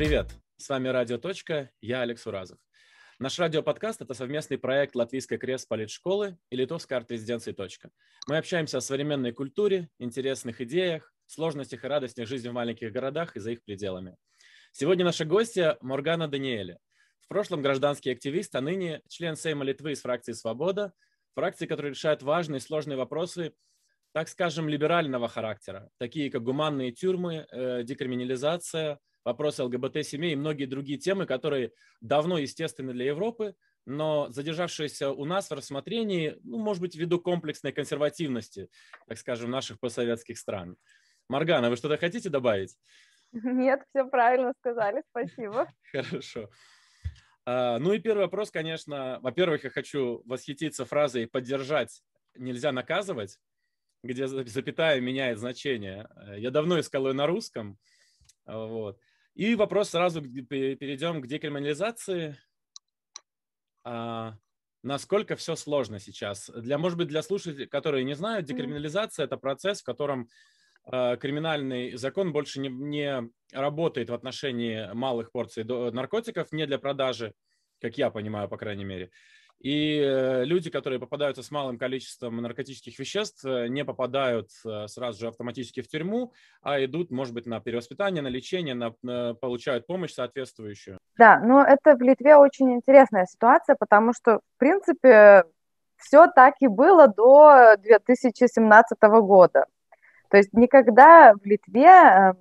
Привет! С вами Радио Точка, я Алекс Уразов. Наш радиоподкаст – это совместный проект Латвийской крест политшколы и Литовской арт-резиденции «Точка». Мы общаемся о современной культуре, интересных идеях, сложностях и радостях жизни в маленьких городах и за их пределами. Сегодня наша гостья Моргана Даниэля. В прошлом гражданский активист, а ныне член Сейма Литвы из фракции «Свобода», фракции, которая решает важные и сложные вопросы, так скажем, либерального характера, такие как гуманные тюрьмы, э, декриминализация, вопросы ЛГБТ-семей и многие другие темы, которые давно естественны для Европы, но задержавшиеся у нас в рассмотрении, ну, может быть, ввиду комплексной консервативности, так скажем, наших постсоветских стран. Маргана, вы что-то хотите добавить? Нет, все правильно сказали, спасибо. Хорошо. А, ну и первый вопрос, конечно, во-первых, я хочу восхититься фразой «поддержать нельзя наказывать», где запятая меняет значение. Я давно искал ее на русском. Вот. И вопрос сразу перейдем к декриминализации. А, насколько все сложно сейчас? Для, может быть, для слушателей, которые не знают, декриминализация – это процесс, в котором Э, криминальный закон больше не, не работает в отношении малых порций наркотиков, не для продажи, как я понимаю, по крайней мере. И э, люди, которые попадаются с малым количеством наркотических веществ, э, не попадают сразу же автоматически в тюрьму, а идут, может быть, на перевоспитание, на лечение, на, на, получают помощь соответствующую. Да, но это в Литве очень интересная ситуация, потому что, в принципе, все так и было до 2017 года. То есть никогда в Литве эм,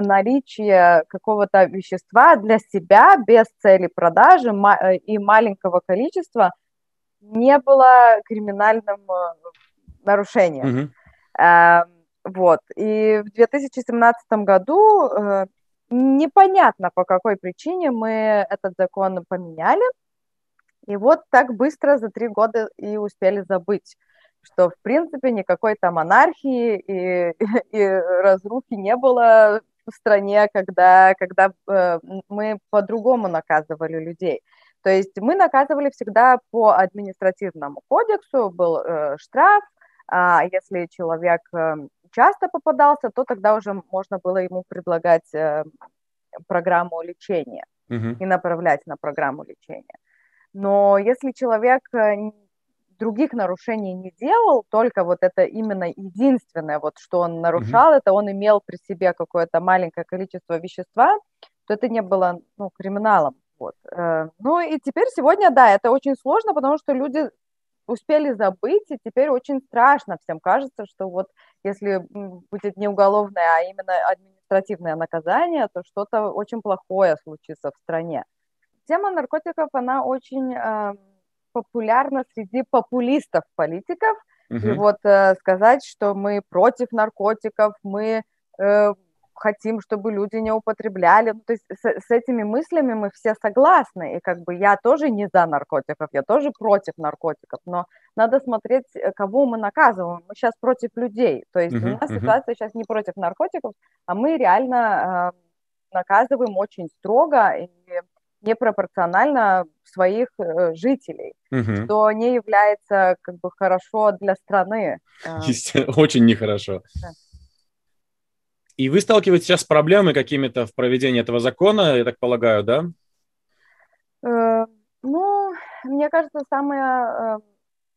наличие какого-то вещества для себя без цели продажи э, и маленького количества не было криминальным э, нарушением. Mm-hmm. Вот. И в 2017 году э, непонятно по какой причине мы этот закон поменяли. И вот так быстро за три года и успели забыть что, в принципе, никакой там монархии и, и разрухи не было в стране, когда, когда э, мы по-другому наказывали людей. То есть мы наказывали всегда по административному кодексу, был э, штраф, а если человек э, часто попадался, то тогда уже можно было ему предлагать э, программу лечения uh-huh. и направлять на программу лечения. Но если человек э, других нарушений не делал, только вот это именно единственное, вот что он нарушал, mm-hmm. это он имел при себе какое-то маленькое количество вещества, то это не было ну, криминалом. Вот. Э, ну и теперь сегодня, да, это очень сложно, потому что люди успели забыть, и теперь очень страшно всем кажется, что вот если будет не уголовное, а именно административное наказание, то что-то очень плохое случится в стране. Тема наркотиков, она очень э, популярна среди популистов-политиков. Угу. И вот э, сказать, что мы против наркотиков, мы э, хотим, чтобы люди не употребляли. Ну, то есть с, с этими мыслями мы все согласны. И как бы я тоже не за наркотиков, я тоже против наркотиков. Но надо смотреть, э, кого мы наказываем. Мы сейчас против людей. То есть uh-huh, у нас uh-huh. ситуация сейчас не против наркотиков, а мы реально э, наказываем очень строго. И непропорционально своих э, жителей, угу. что не является как бы хорошо для страны. А. Очень нехорошо. Да. И вы сталкиваетесь сейчас с проблемами какими-то в проведении этого закона, я так полагаю, да? Э, ну, мне кажется, самая э,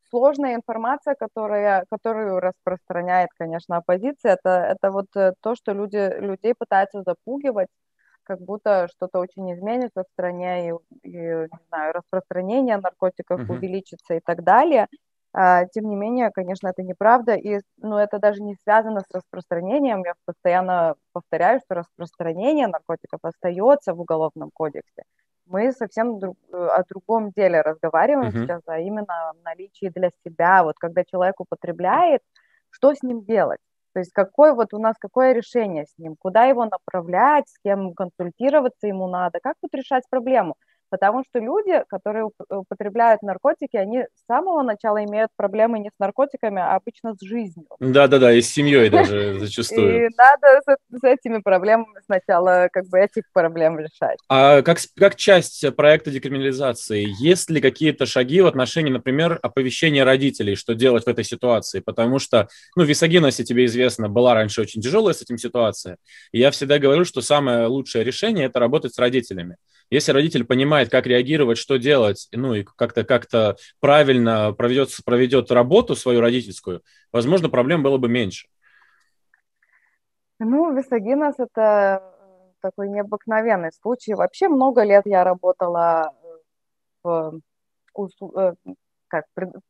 сложная информация, которая, которую распространяет, конечно, оппозиция, это, это вот то, что люди, людей пытаются запугивать как будто что-то очень изменится в стране, и, и не знаю, распространение наркотиков uh-huh. увеличится и так далее. А, тем не менее, конечно, это неправда, и ну, это даже не связано с распространением. Я постоянно повторяю, что распространение наркотиков остается в Уголовном кодексе. Мы совсем друг, о другом деле разговариваем uh-huh. сейчас, а именно о наличии для себя. Вот когда человек употребляет, что с ним делать? То есть какое вот у нас какое решение с ним, куда его направлять, с кем консультироваться ему надо, как тут решать проблему. Потому что люди, которые употребляют наркотики, они с самого начала имеют проблемы не с наркотиками, а обычно с жизнью. Да-да-да, и с семьей даже зачастую. И надо с этими проблемами сначала как бы этих проблем решать. А как, как часть проекта декриминализации, есть ли какие-то шаги в отношении, например, оповещения родителей, что делать в этой ситуации? Потому что, ну, висогенность, тебе известно, была раньше очень тяжелая с этим ситуация. И я всегда говорю, что самое лучшее решение – это работать с родителями. Если родитель понимает, как реагировать, что делать, ну и как-то как правильно проведет, проведет работу свою родительскую, возможно, проблем было бы меньше. Ну, висогинос – это такой необыкновенный случай. Вообще много лет я работала в э, как,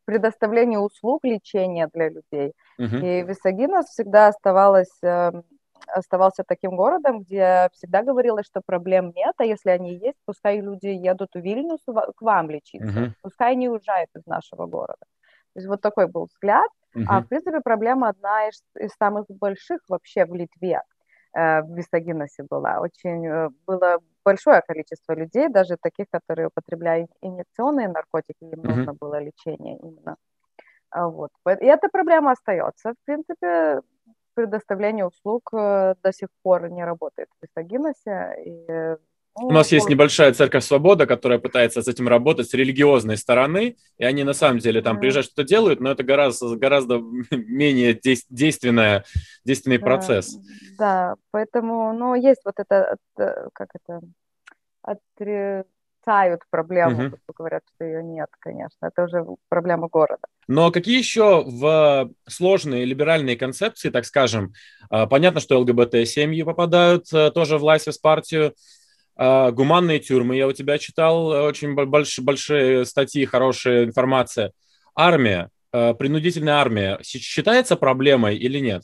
предоставлении услуг лечения для людей. Uh-huh. И Висагинос всегда оставалась эм, оставался таким городом, где всегда говорилось, что проблем нет, а если они есть, пускай люди едут в Вильнюс к вам лечиться, uh-huh. пускай не уезжают из нашего города. То есть вот такой был взгляд. Uh-huh. А в принципе проблема одна из, из самых больших вообще в Литве э, в Висагиносе была. Очень э, было большое количество людей, даже таких, которые употребляют инъекционные наркотики, им uh-huh. нужно было лечение именно. А вот. И эта проблема остается. В принципе, предоставление услуг э, до сих пор не работает в Висагиносе. И ну, У нас есть небольшая церковь Свобода, которая пытается с этим работать с религиозной стороны, и они на самом деле там приезжают, что-то делают, но это гораздо, гораздо менее действенная, действенный процесс. Да, поэтому, ну, есть вот это, как это, отрицают проблему, угу. говорят, что ее нет, конечно, это уже проблема города. Но какие еще в сложные либеральные концепции, так скажем, а, понятно, что ЛГБТ-семьи попадают э, тоже в Лайсвес партию, гуманные тюрьмы, я у тебя читал очень большие, большие статьи, хорошая информация. Армия, э, принудительная армия считается проблемой или нет?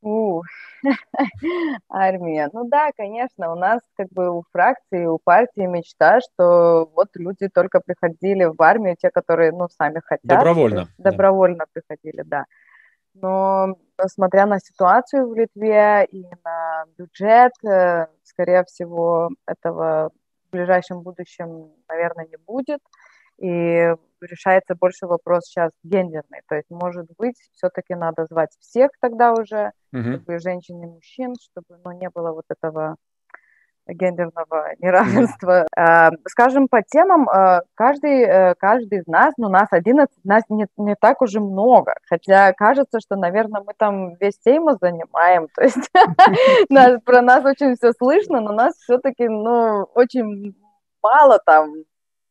У, армия. Ну да, конечно, у нас как бы у фракции, у партии мечта, что вот люди только приходили в армию, те, которые, ну, сами хотят. Добровольно. Добровольно да. приходили, да. Но смотря на ситуацию в Литве и на бюджет, э, скорее всего, этого в ближайшем будущем, наверное, не будет. И решается больше вопрос сейчас гендерный. То есть, может быть, все-таки надо звать всех тогда уже, uh-huh. чтобы женщин и мужчин, чтобы ну, не было вот этого гендерного неравенства. Mm-hmm. Скажем, по темам, а, каждый, э, каждый из нас, ну, нас 11, нас не, не так уже много, хотя кажется, что, наверное, мы там весь Сейма занимаем, то есть про нас очень все слышно, но нас все-таки, ну, очень мало там,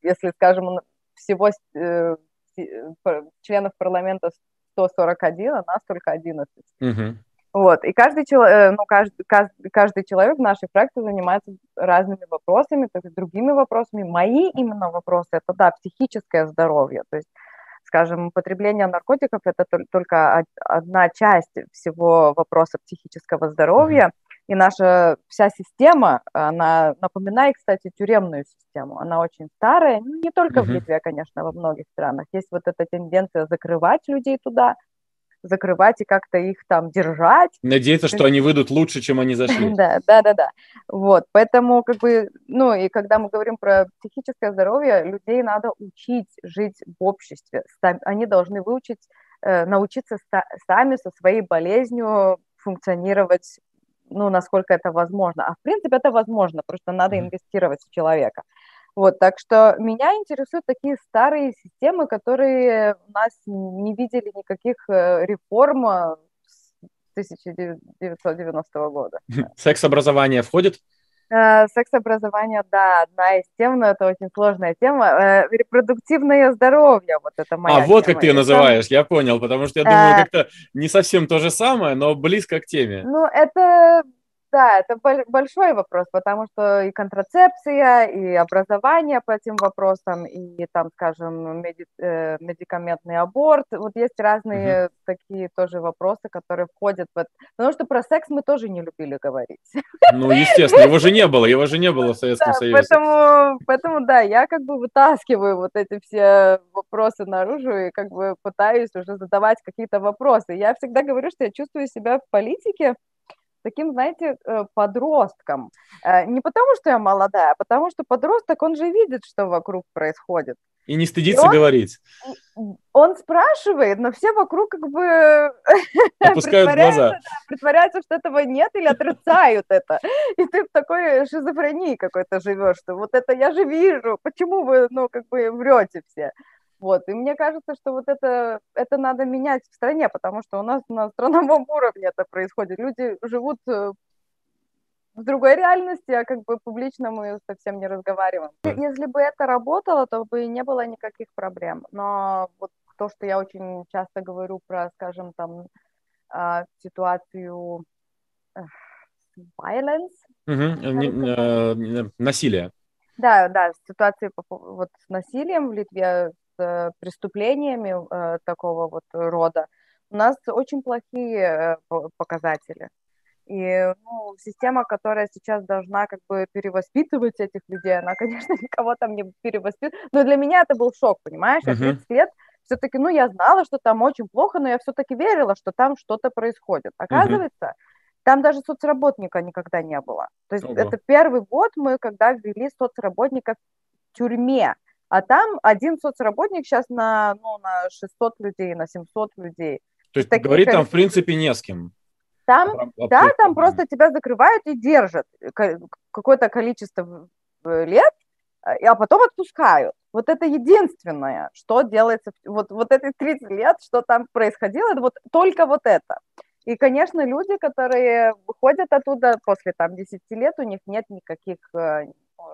если, скажем, всего э, э, членов парламента 141, а нас только 11. Угу. Вот, и каждый, человек, э, ну, каждый, каждый, каждый человек в нашей фракции занимается разными вопросами, то есть другими вопросами. Мои именно вопросы – это, да, психическое здоровье, то есть, скажем, употребление наркотиков – это только одна часть всего вопроса психического здоровья. И наша вся система, она напоминает, кстати, тюремную систему. Она очень старая, ну, не только mm-hmm. в Литве, конечно, во многих странах. Есть вот эта тенденция закрывать людей туда, закрывать и как-то их там держать. Надеяться, что они выйдут лучше, чем они зашли. Да, да, да, да. Вот, поэтому как бы, ну и когда мы говорим про психическое здоровье, людей надо учить жить в обществе. Они должны выучить, э, научиться сами со своей болезнью функционировать ну, насколько это возможно. А в принципе это возможно, просто надо инвестировать в человека. Вот, так что меня интересуют такие старые системы, которые у нас не видели никаких э, реформ э, с 1990 года. Секс-образование входит? Э, секс-образование, да, одна из тем, но это очень сложная тема. Репродуктивное здоровье, вот это моя А, вот тема. как ты ее называешь, я понял, потому что я думаю, как-то не совсем то же самое, но близко к теме. Ну, это да, это большой вопрос, потому что и контрацепция, и образование по этим вопросам, и там, скажем, меди э, медикаментный аборт. Вот есть разные угу. такие тоже вопросы, которые входят в это. Потому что про секс мы тоже не любили говорить. Ну, естественно, его же не было, его же не было в Советском да, Союзе. Поэтому, поэтому, да, я как бы вытаскиваю вот эти все вопросы наружу и как бы пытаюсь уже задавать какие-то вопросы. Я всегда говорю, что я чувствую себя в политике, таким, знаете, э, подростком. Э, не потому, что я молодая, а потому что подросток, он же видит, что вокруг происходит. И не стыдится и он, говорить. Он спрашивает, но все вокруг как бы опускают глаза. Да, притворяются, что этого нет или отрицают это. И ты в такой шизофрении какой-то живешь, что вот это я же вижу, почему вы, ну, как бы врете все. Вот, и мне кажется, что вот это, это надо менять в стране, потому что у нас на страновом уровне это происходит. Люди живут э, в другой реальности, а как бы публично мы совсем не разговариваем. Если бы это работало, то бы не было никаких проблем. Но вот то, что я очень часто говорю про, скажем, там, а, ситуацию violence. Угу. Насилие. Да, да, ситуации вот с насилием в Литве преступлениями э, такого вот рода, у нас очень плохие э, показатели. И ну, система, которая сейчас должна как бы перевоспитывать этих людей, она, конечно, никого там не перевоспитывает. Но для меня это был шок, понимаешь? Я 30 лет все-таки, ну, я знала, что там очень плохо, но я все-таки верила, что там что-то происходит. Оказывается, uh там даже соцработника никогда не было. То есть Ого. это первый год мы, когда ввели соцработника в тюрьме. А там один соцработник сейчас на, ну, на 600 людей, на 700 людей. То есть Такие говорить там, в принципе, не с кем. Там, да, там просто тебя закрывают и держат какое-то количество лет, а потом отпускают. Вот это единственное, что делается, вот, вот эти 30 лет, что там происходило, вот только вот это. И, конечно, люди, которые выходят оттуда после там 10 лет, у них нет никаких э,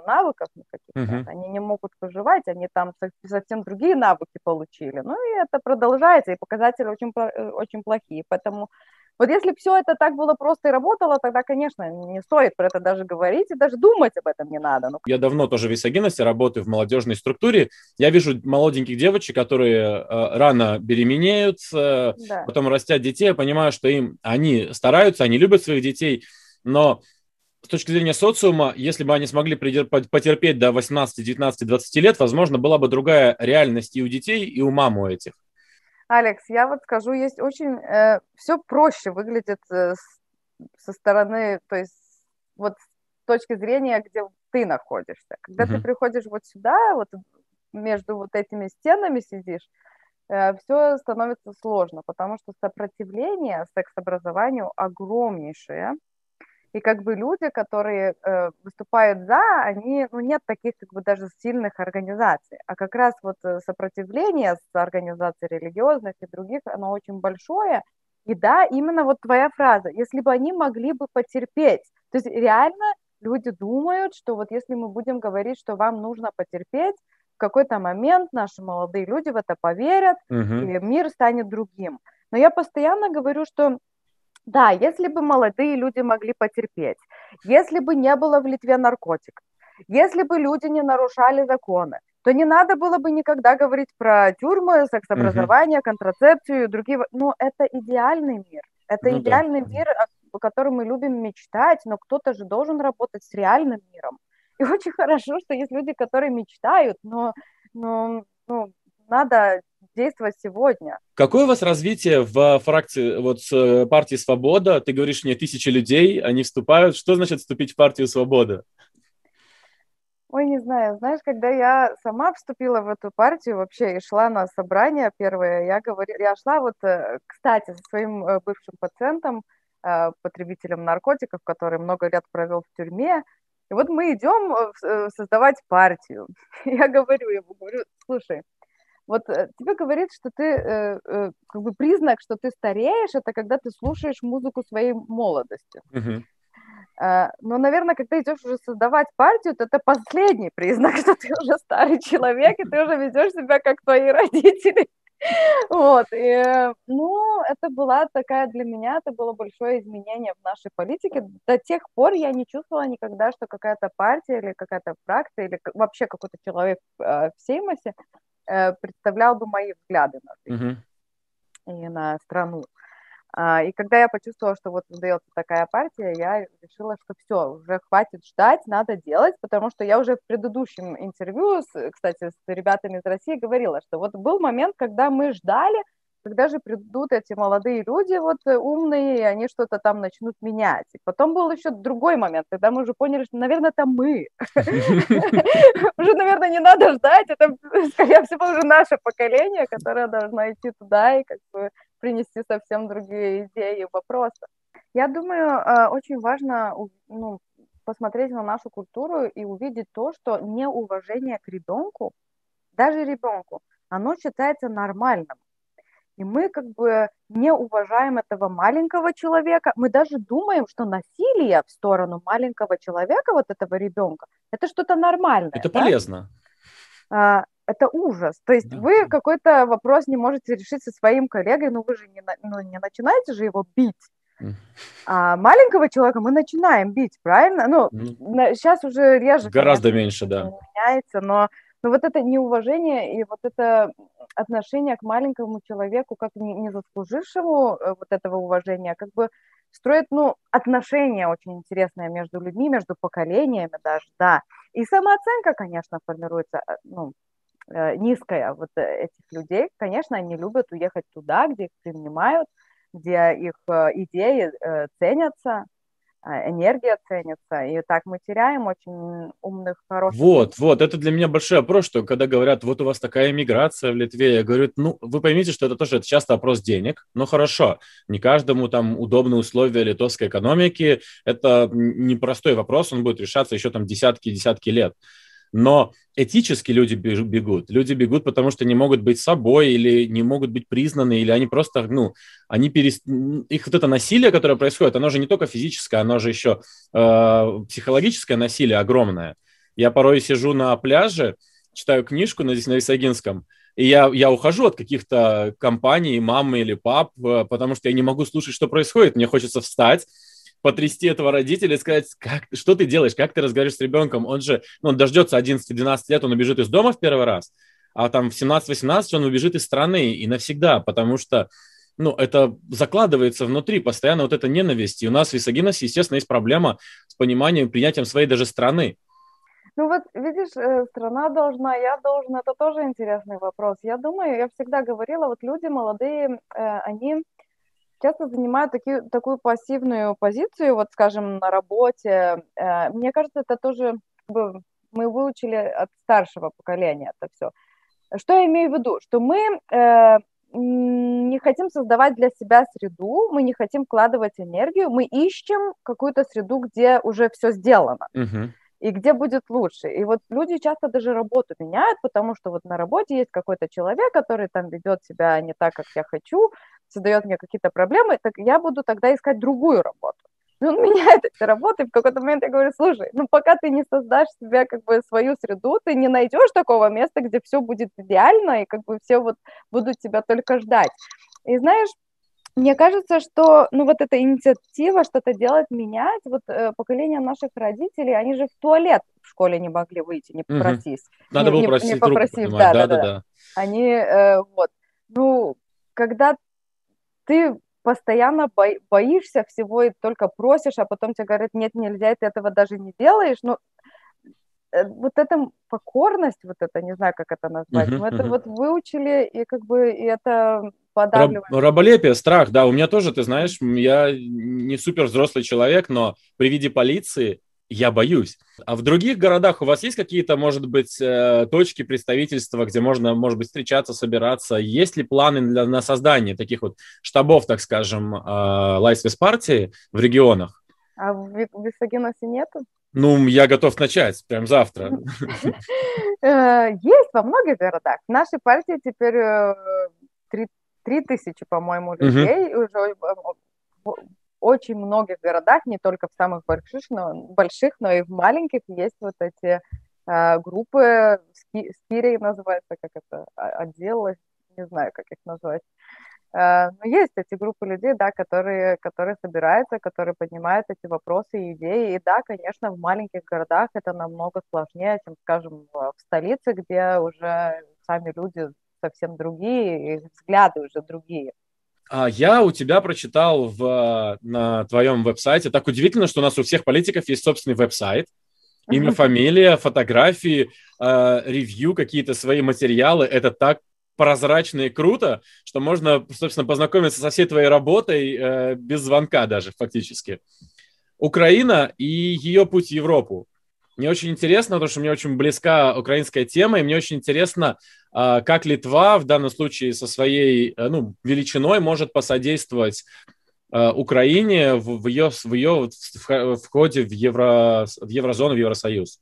навыков никаких uh-huh. нет, они не могут выживать, они там совсем другие навыки получили. Ну и это продолжается, и показатели очень, э, очень плохие. Поэтому вот если все это так было просто и работало, тогда, конечно, не стоит про это даже говорить и даже думать об этом не надо. Ну, я давно тоже в висогенности работаю в молодежной структуре. Я вижу молоденьких девочек, которые э, рано беременеют, э, да. потом растят детей. Я понимаю, что им они стараются, они любят своих детей, но с точки зрения социума, если бы они смогли потерпеть до 18, 19, 20 лет, возможно, была бы другая реальность и у детей, и у мам у этих. Алекс, я вот скажу, есть очень... Э, все проще выглядит э, со стороны, то есть вот с точки зрения, где ты находишься. Когда uh-huh. ты приходишь вот сюда, вот между вот этими стенами сидишь, э, все становится сложно, потому что сопротивление секс-образованию огромнейшее. И как бы люди, которые э, выступают за, они, ну, нет таких как бы даже сильных организаций. А как раз вот э, сопротивление с организаций религиозных и других, оно очень большое. И да, именно вот твоя фраза, если бы они могли бы потерпеть. То есть реально люди думают, что вот если мы будем говорить, что вам нужно потерпеть, в какой-то момент наши молодые люди в это поверят, угу. и мир станет другим. Но я постоянно говорю, что да, если бы молодые люди могли потерпеть, если бы не было в Литве наркотиков, если бы люди не нарушали законы, то не надо было бы никогда говорить про тюрьмы, секс-образование, угу. контрацепцию и другие. Но это идеальный мир. Это ну, идеальный да. мир, о котором мы любим мечтать, но кто-то же должен работать с реальным миром. И очень хорошо, что есть люди, которые мечтают, но, но ну, надо действовать сегодня. Какое у вас развитие в фракции, вот с э, партии «Свобода»? Ты говоришь, мне тысячи людей, они вступают. Что значит вступить в партию «Свобода»? Ой, не знаю. Знаешь, когда я сама вступила в эту партию вообще и шла на собрание первое, я говорила, я шла вот, э, кстати, со своим э, бывшим пациентом, потребителем наркотиков, который много лет провел в тюрьме, и вот мы идем создавать партию. Я говорю ему, говорю, слушай, вот э, тебе говорит, что ты, э, э, как бы признак, что ты стареешь, это когда ты слушаешь музыку своей молодости. Uh-huh. Uh, но, наверное, когда идешь уже создавать партию, то это последний признак, что ты уже старый человек, и ты уже ведешь себя как твои родители. Вот, и, ну, это была такая для меня, это было большое изменение в нашей политике. До тех пор я не чувствовала никогда, что какая-то партия или какая-то фракция или вообще какой-то человек в Сеймосе Э, представлял бы мои взгляды на жизнь uh-huh. и на страну. А, и когда я почувствовала, что вот создается такая партия, я решила, что все, уже хватит ждать, надо делать, потому что я уже в предыдущем интервью, с, кстати, с ребятами из России говорила, что вот был момент, когда мы ждали, когда же придут эти молодые люди, вот э, умные, и они что-то там начнут менять. И потом был еще другой момент, когда мы уже поняли, что, наверное, это мы. Уже, наверное, не надо ждать, это, скорее всего, уже наше поколение, которое должно идти туда и как бы принести совсем другие идеи и вопросы. Я думаю, э, очень важно ну, посмотреть на нашу культуру и увидеть то, что неуважение к ребенку, даже ребенку, оно считается нормальным. И мы как бы не уважаем этого маленького человека. Мы даже думаем, что насилие в сторону маленького человека, вот этого ребенка, это что-то нормальное. Это да? полезно. А, это ужас. То есть да. вы какой-то вопрос не можете решить со своим коллегой, но вы же не, ну, не начинаете же его бить. А маленького человека мы начинаем бить, правильно? Ну, mm. сейчас уже реже. Гораздо конечно, меньше, да. Меняется, но, но вот это неуважение и вот это отношение к маленькому человеку, как не, заслужившему э, вот этого уважения, как бы строит, ну, отношения очень интересные между людьми, между поколениями даже, да. И самооценка, конечно, формируется, э, ну, э, низкая вот этих людей. Конечно, они любят уехать туда, где их принимают, где их идеи ценятся, энергия ценится, и так мы теряем очень умных, хороших. Вот, вот, это для меня большой вопрос, что когда говорят, вот у вас такая миграция в Литве, я говорю, ну, вы поймите, что это тоже это часто вопрос денег, но хорошо, не каждому там удобные условия литовской экономики, это непростой вопрос, он будет решаться еще там десятки-десятки лет. Но этически люди бегут. Люди бегут, потому что не могут быть собой или не могут быть признаны, или они просто, ну, они перест... их вот это насилие, которое происходит, оно же не только физическое, оно же еще э, психологическое насилие огромное. Я порой сижу на пляже, читаю книжку на, здесь на Висагинском, и я, я ухожу от каких-то компаний, мамы или пап, э, потому что я не могу слушать, что происходит. Мне хочется встать, потрясти этого родителя и сказать, как, что ты делаешь, как ты разговариваешь с ребенком. Он же, ну, он дождется 11-12 лет, он убежит из дома в первый раз, а там в 17-18 он убежит из страны и навсегда, потому что ну, это закладывается внутри, постоянно вот эта ненависть. И у нас в Исагиносе, естественно, есть проблема с пониманием, принятием своей даже страны. Ну вот, видишь, э, страна должна, я должен, это тоже интересный вопрос. Я думаю, я всегда говорила, вот люди молодые, э, они часто занимают таки, такую пассивную позицию, вот, скажем, на работе. Э, мне кажется, это тоже мы выучили от старшего поколения это все. Что я имею в виду? Что мы э, не хотим создавать для себя среду, мы не хотим вкладывать энергию, мы ищем какую-то среду, где уже все сделано. Uh-huh и где будет лучше. И вот люди часто даже работу меняют, потому что вот на работе есть какой-то человек, который там ведет себя не так, как я хочу, создает мне какие-то проблемы, так я буду тогда искать другую работу. И он меняет эти работы, в какой-то момент я говорю, слушай, ну пока ты не создашь себе как бы свою среду, ты не найдешь такого места, где все будет идеально, и как бы все вот будут тебя только ждать. И знаешь, мне кажется, что ну вот эта инициатива что-то делать, менять, вот э, поколение наших родителей, они же в туалет в школе не могли выйти, не попросись. Угу. Надо не, было просить не попросив, да, да, да, да, да. Они, э, вот, ну, когда ты постоянно бо- боишься всего и только просишь, а потом тебе говорят, нет, нельзя, ты этого даже не делаешь, ну, э, вот эта покорность, вот это, не знаю, как это назвать, uh-huh, мы uh-huh. это вот выучили, и как бы, и это подавливает. Раб, раболепие, страх, да, у меня тоже, ты знаешь, я не супер взрослый человек, но при виде полиции я боюсь. А в других городах у вас есть какие-то, может быть, э, точки представительства, где можно, может быть, встречаться, собираться? Есть ли планы для, на создание таких вот штабов, так скажем, Лайсвис э, партии в регионах? А в Висагиносе нету? Ну, я готов начать прям завтра. Э, есть во многих городах. В нашей партии теперь три тысячи, по-моему, людей уже очень многих городах, не только в самых больших, но, больших, но и в маленьких есть вот эти э, группы, Скирей называется, как это, отдел, не знаю, как их назвать. Э, но есть эти группы людей, да, которые, которые собираются, которые поднимают эти вопросы и идеи. И да, конечно, в маленьких городах это намного сложнее, чем, скажем, в столице, где уже сами люди совсем другие, и взгляды уже другие. А я у тебя прочитал в, на твоем веб-сайте. Так удивительно, что у нас у всех политиков есть собственный веб-сайт. Имя, фамилия, фотографии, э, ревью, какие-то свои материалы. Это так прозрачно и круто, что можно, собственно, познакомиться со всей твоей работой э, без звонка даже фактически. Украина и ее путь в Европу. Мне очень интересно, потому что мне очень близка украинская тема, и мне очень интересно, э, как Литва в данном случае со своей э, ну, величиной может посодействовать э, Украине в, в ее, в ее входе в, евро, в еврозону, в Евросоюз.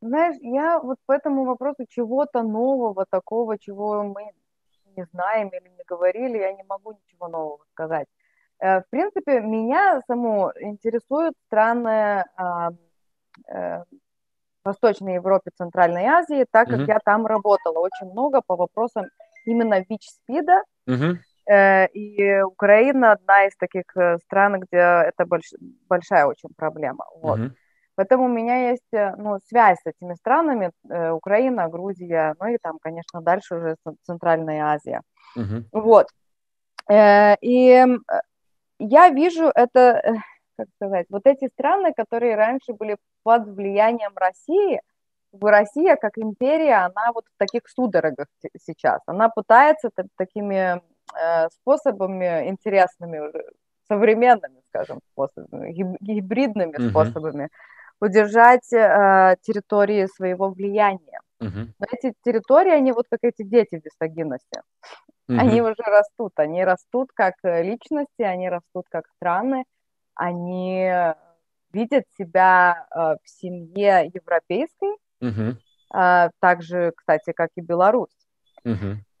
Знаешь, я вот по этому вопросу чего-то нового, такого, чего мы не знаем или не говорили, я не могу ничего нового сказать. Э, в принципе, меня саму интересуют страны э, Восточной Европе, Центральной Азии, так как mm-hmm. я там работала очень много по вопросам именно ВИЧ-СПИДа. Mm-hmm. Э, и Украина одна из таких стран, где это больш, большая очень проблема. Вот. Mm-hmm. Поэтому у меня есть э, ну, связь с этими странами, э, Украина, Грузия, ну и там, конечно, дальше уже Центральная Азия. Uh-huh. Вот. Э, и я вижу это, как сказать, вот эти страны, которые раньше были под влиянием России, Россия как империя, она вот в таких судорогах сейчас. Она пытается такими способами интересными, современными, скажем, способами, гибридными uh-huh. способами удержать э, территории своего влияния. Uh-huh. Но эти территории, они вот как эти дети в висогинности. Uh-huh. Они уже растут, они растут как э, личности, они растут как страны, они видят себя э, в семье европейской, э, так же, кстати, как и Беларусь.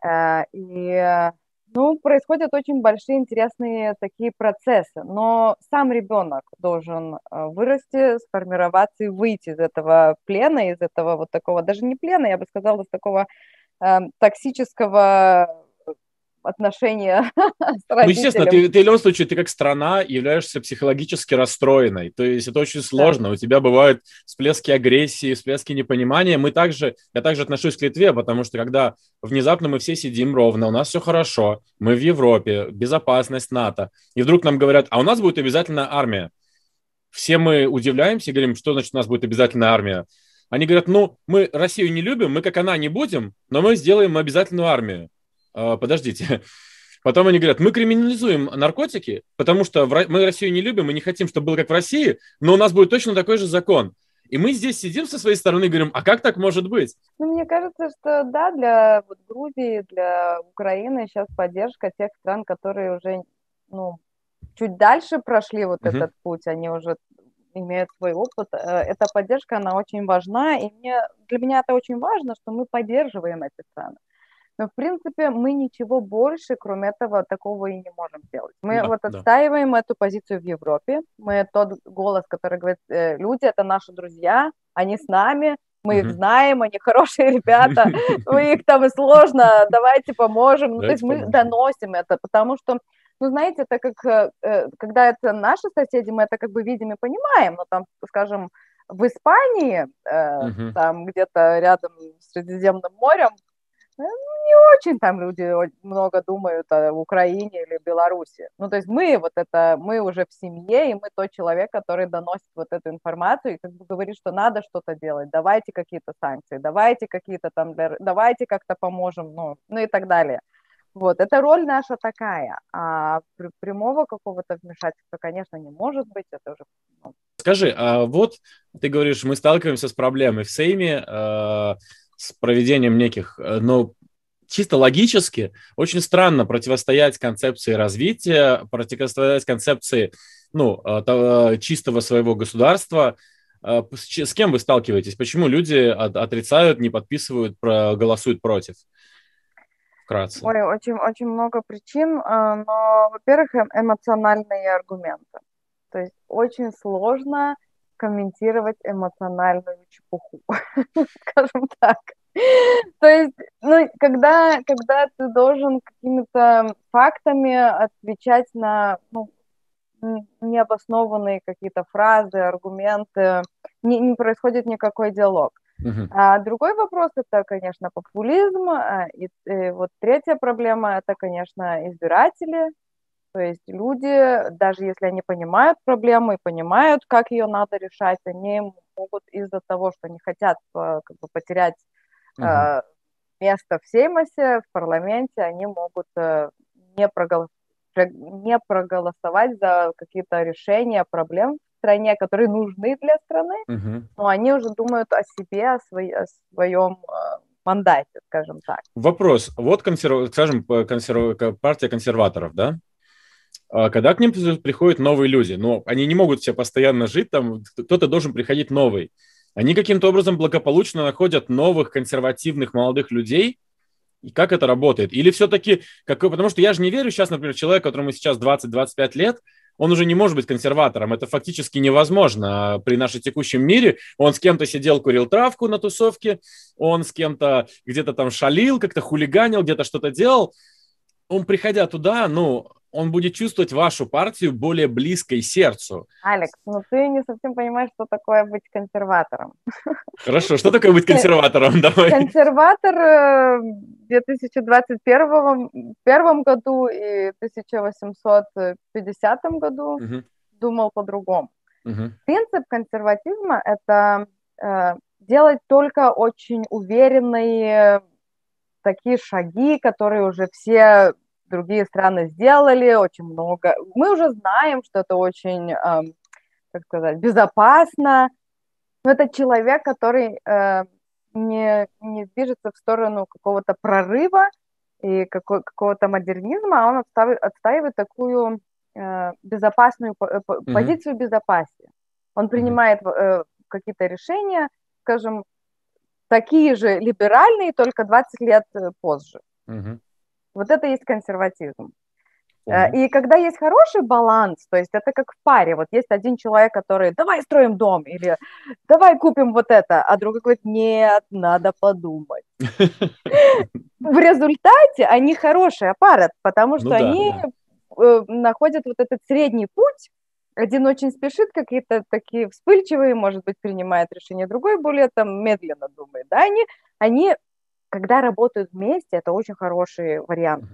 Э, и ну, происходят очень большие интересные такие процессы, но сам ребенок должен вырасти, сформироваться и выйти из этого плена, из этого вот такого, даже не плена, я бы сказала, из такого э, токсического отношения с родителем. Ну, естественно, ты, ты в любом случае, ты как страна являешься психологически расстроенной. То есть это очень сложно. Да. У тебя бывают всплески агрессии, всплески непонимания. Мы также, я также отношусь к Литве, потому что когда внезапно мы все сидим ровно, у нас все хорошо, мы в Европе, безопасность НАТО, и вдруг нам говорят, а у нас будет обязательно армия. Все мы удивляемся и говорим, что значит у нас будет обязательно армия. Они говорят, ну, мы Россию не любим, мы как она не будем, но мы сделаем обязательную армию. А, подождите. Потом они говорят, мы криминализуем наркотики, потому что мы Россию не любим, мы не хотим, чтобы было как в России, но у нас будет точно такой же закон. И мы здесь сидим со своей стороны и говорим, а как так может быть? Ну, мне кажется, что да, для вот, Грузии, для Украины сейчас поддержка тех стран, которые уже ну, чуть дальше прошли вот uh-huh. этот путь, они уже имеют свой опыт. Э, эта поддержка, она очень важна, и мне, для меня это очень важно, что мы поддерживаем эти страны. Но, в принципе, мы ничего больше, кроме этого, такого и не можем сделать. Мы да, вот да. отстаиваем эту позицию в Европе. Мы тот голос, который говорит, э, люди — это наши друзья, они с нами, мы их знаем, они хорошие ребята, у них там и сложно, давайте поможем. Ну, то есть мы доносим это, потому что, ну, знаете, это как, э, э, когда это наши соседи, мы это как бы видим и понимаем, но там, скажем, в Испании, там где-то рядом с Средиземным морем, ну, не очень там люди много думают о Украине или Беларуси. Ну, то есть мы вот это, мы уже в семье, и мы тот человек, который доносит вот эту информацию и как бы говорит, что надо что-то делать, давайте какие-то санкции, давайте какие-то там, давайте как-то поможем, ну, ну и так далее. Вот, эта роль наша такая, а прямого какого-то вмешательства, конечно, не может быть, это уже... Ну... Скажи, а вот ты говоришь, мы сталкиваемся с проблемой в Сейме, э с проведением неких, э, но чисто логически очень странно противостоять концепции развития, противостоять концепции ну, э, чистого своего государства. Э, с кем вы сталкиваетесь? Почему люди отрицают, не подписывают, голосуют против? Вкратце. Ой, очень, очень много причин, но, во-первых, эм, эмоциональные аргументы. То есть очень сложно комментировать эмоциональную чепуху, скажем так. То есть, ну, когда, когда ты должен какими-то фактами отвечать на ну, необоснованные какие-то фразы, аргументы, не, не происходит никакой диалог. Uh-huh. А другой вопрос это, конечно, популизм. А, и, и вот третья проблема это, конечно, избиратели, то есть люди, даже если они понимают проблему и понимают, как ее надо решать, они могут из-за того, что не хотят э, как бы, потерять uh-huh. место в Сеймосе, в парламенте, они могут э, не, прогол... не проголосовать за какие-то решения проблем в стране, которые нужны для страны, Мгм. но они уже думают о себе, о, своей, о своем э, мандате, скажем так. Вопрос. Вот, консерв... скажем, консерв... партия консерваторов, да? А Когда к ним при- приходят новые люди, но они не могут все постоянно жить там, кто-то должен приходить новый. Они каким-то образом благополучно находят новых консервативных молодых людей, и как это работает? Или все-таки, какой, потому что я же не верю сейчас, например, человек, которому сейчас 20-25 лет, он уже не может быть консерватором. Это фактически невозможно при нашем текущем мире. Он с кем-то сидел, курил травку на тусовке, он с кем-то где-то там шалил, как-то хулиганил, где-то что-то делал. Он, приходя туда, ну, он будет чувствовать вашу партию более близкой сердцу. Алекс, ну ты не совсем понимаешь, что такое быть консерватором. Хорошо, что такое быть консерватором? Давай. Консерватор э, в 2021 первом году и 1850 году Мгм, думал по-другому. мгм, Принцип консерватизма – это э, делать только очень уверенные такие шаги, которые уже все другие страны сделали, очень много. Мы уже знаем, что это очень, эм, как сказать, безопасно. Но это человек, который э, не, не движется в сторону какого-то прорыва и какой, какого-то модернизма, а он отстави- отстаивает такую э, безопасную Мгм. позицию безопасности. Он принимает э, какие-то решения, скажем, такие же либеральные, только 20 лет э, позже. мгм. Вот это есть консерватизм. Э. И когда есть хороший баланс, то есть это как в паре, вот есть один человек, который давай строим дом или давай купим вот это, а другой говорит нет, надо подумать. В результате они хорошая пара, потому что Ну да, они э, находят вот этот средний путь. Один очень спешит, какие-то такие вспыльчивые, может быть, принимает решение, другой более там медленно думает. Да, они, они, когда работают вместе, это очень хороший вариант.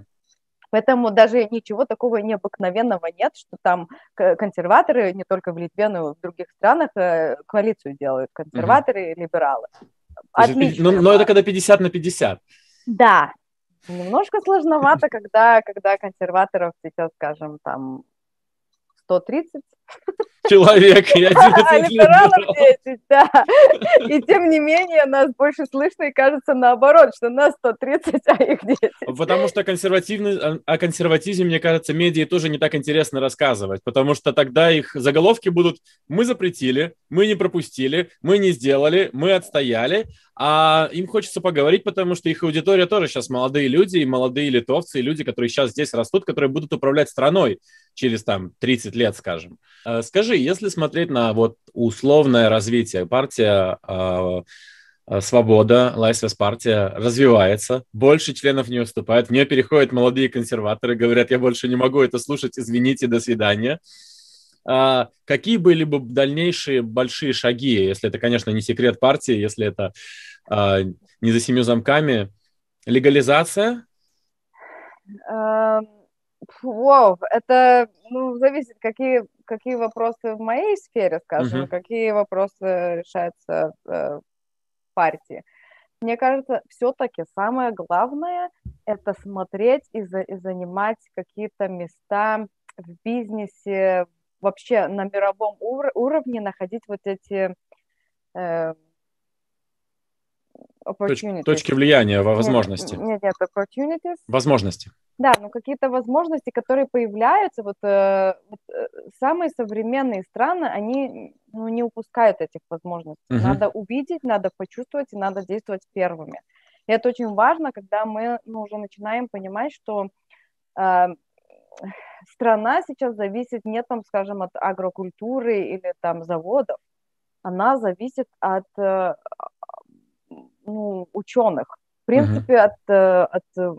Поэтому даже ничего такого необыкновенного нет, что там консерваторы не только в Литве, но и в других странах э, коалицию делают. Консерваторы и либералы. Отлично. Ну, но это когда 50 на 50. Да. Немножко сложновато, когда, когда консерваторов сейчас, скажем, там 130, Человек и 11 а либералов. либералов 10, да. И тем не менее нас больше слышно и кажется наоборот, что нас 130, а их 10. Потому что консервативный, о- о консерватизме, мне кажется, медиа тоже не так интересно рассказывать, потому что тогда их заголовки будут «мы запретили», «мы не пропустили», «мы не сделали», «мы отстояли», а им хочется поговорить, потому что их аудитория тоже сейчас молодые люди, и молодые литовцы, и люди, которые сейчас здесь растут, которые будут управлять страной через там 30 лет, скажем. Э, Скажи, если смотреть на вот условное развитие, партия э, Свобода, Лайсвес партия развивается, больше членов в нее вступает, в нее переходят молодые консерваторы, говорят, я больше не могу это слушать, извините, до свидания. А, какие были бы дальнейшие большие шаги, если это, конечно, не секрет партии, если это а, не за семью замками? Легализация? Эм, фу, Вау, это ну, зависит, какие, какие вопросы в моей сфере, скажем, и какие вопросы решаются э, в партии. Мне кажется, все-таки самое главное – это смотреть и, за- и занимать какие-то места в бизнесе, вообще на мировом ур- уровне находить вот эти э, opportunities. точки влияния, возможности. Нет, нет, opportunities. Возможности. Да, ну какие-то возможности, которые появляются, вот, э, вот, э, самые современные страны, они ну, не упускают этих возможностей. Мгм. Надо увидеть, надо почувствовать и надо действовать первыми. И это очень важно, когда мы ну, уже начинаем понимать, что э, страна сейчас зависит не там, скажем, от агрокультуры или там заводов, она зависит от э, ну, ученых. В принципе, от, э, от э,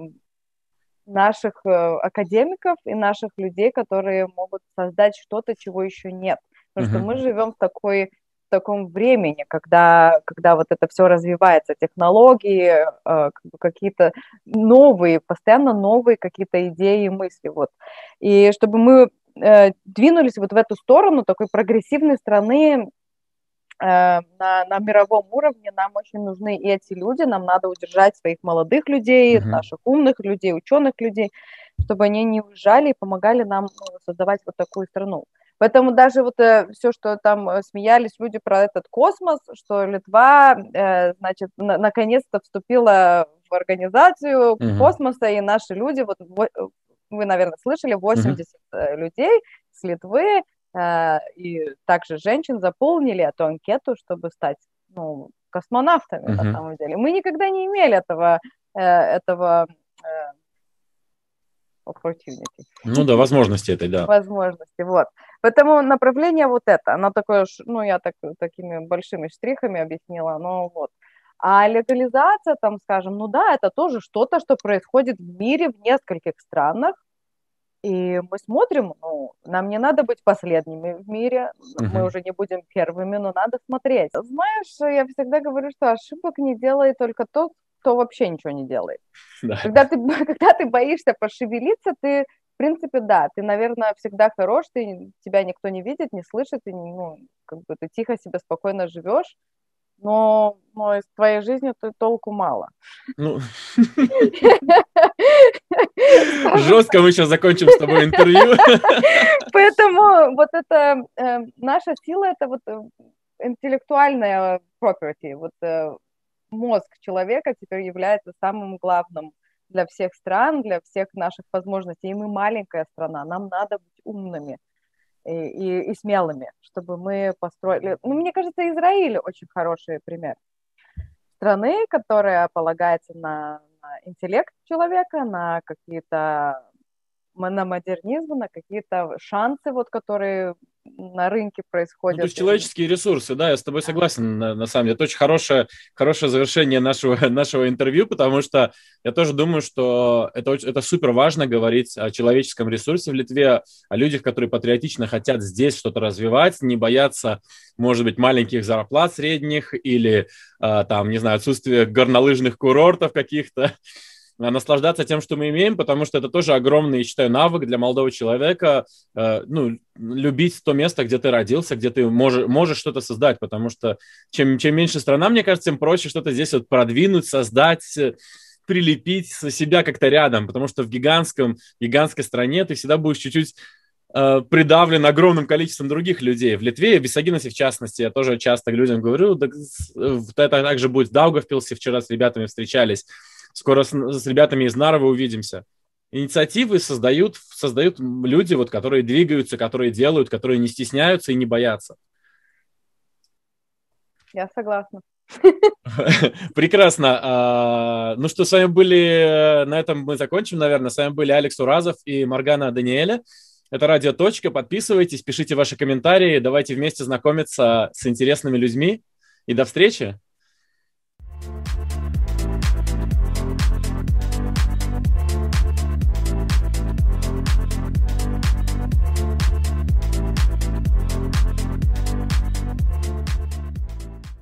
наших э, академиков и наших людей, которые могут создать что-то, чего еще нет. Потому что Мгм. мы живем в такой в таком времени, когда, когда вот это все развивается, технологии, э, какие-то новые, постоянно новые какие-то идеи и мысли. Вот. И чтобы мы двинулись вот в эту сторону такой прогрессивной страны, на, на мировом уровне нам очень нужны эти люди, нам надо удержать своих молодых людей, uh-huh. наших умных людей, ученых людей, чтобы они не уезжали и помогали нам ну, создавать вот такую страну. Поэтому даже вот э, все, что там э, смеялись люди про этот космос, что Литва, э, значит, на- наконец-то вступила в организацию uh-huh. космоса, и наши люди, вот вы, наверное, слышали, 80 uh-huh. людей с Литвы э, и также женщин заполнили эту анкету, чтобы стать ну, космонавтами uh-huh. на самом деле. Мы никогда не имели этого, э, этого э, opportunity. Ну да, возможности этой, да. Возможности, вот. Поэтому направление вот это, оно такое, ну я так, такими большими штрихами объяснила, но вот. А легализация, там, скажем, ну да, это тоже что-то, что происходит в мире в нескольких странах, и мы смотрим, ну, нам не надо быть последними в мире, uh-huh. мы уже не будем первыми, но надо смотреть. Знаешь, я всегда говорю, что ошибок не делает только тот, кто вообще ничего не делает. Да. Когда, ты, когда ты боишься пошевелиться, ты, в принципе, да, ты, наверное, всегда хорош, ты, тебя никто не видит, не слышит, и, ну, как бы ты тихо себе спокойно живешь, но, но из твоей жизни ты толку мало. Ну, жестко мы сейчас закончим с тобой интервью. Поэтому вот это э, наша сила, это вот э, интеллектуальная property, вот э, мозг человека теперь является самым главным для всех стран, для всех наших возможностей. И мы маленькая страна, нам надо быть умными и, и, смелыми, чтобы мы построили... Ну, мне кажется, Израиль очень хороший пример страны, которая полагается на, на интеллект человека, на какие-то на модернизм, на какие-то шансы, вот, которые на рынке происходят. Ну, то есть человеческие ресурсы, да, я с тобой согласен, на, на самом деле. Это очень хорошее, хорошее завершение нашего, нашего интервью, потому что я тоже думаю, что это, это супер важно говорить о человеческом ресурсе в Литве, о людях, которые патриотично хотят здесь что-то развивать, не боятся, может быть, маленьких зарплат средних или, а, там, не знаю, отсутствия горнолыжных курортов каких-то, наслаждаться тем, что мы имеем, потому что это тоже огромный, я считаю, навык для молодого человека, э, ну, любить то место, где ты родился, где ты можешь, можешь что-то создать, потому что чем, чем меньше страна, мне кажется, тем проще что-то здесь вот продвинуть, создать, прилепить себя как-то рядом, потому что в гигантском, гигантской стране ты всегда будешь чуть-чуть э, придавлен огромным количеством других людей. В Литве, в Висагиносе в частности, я тоже часто людям говорю, да, это также будет в Даугавпилсе, вчера с ребятами встречались, Скоро с, с ребятами из Нарвы увидимся. Инициативы создают, создают люди, вот, которые двигаются, которые делают, которые не стесняются и не боятся. Я согласна. Прекрасно. А, ну что, с вами были, на этом мы закончим, наверное. С вами были Алекс Уразов и Маргана Даниэля. Это «Радио Точка». Подписывайтесь, пишите ваши комментарии. Давайте вместе знакомиться с интересными людьми. И до встречи!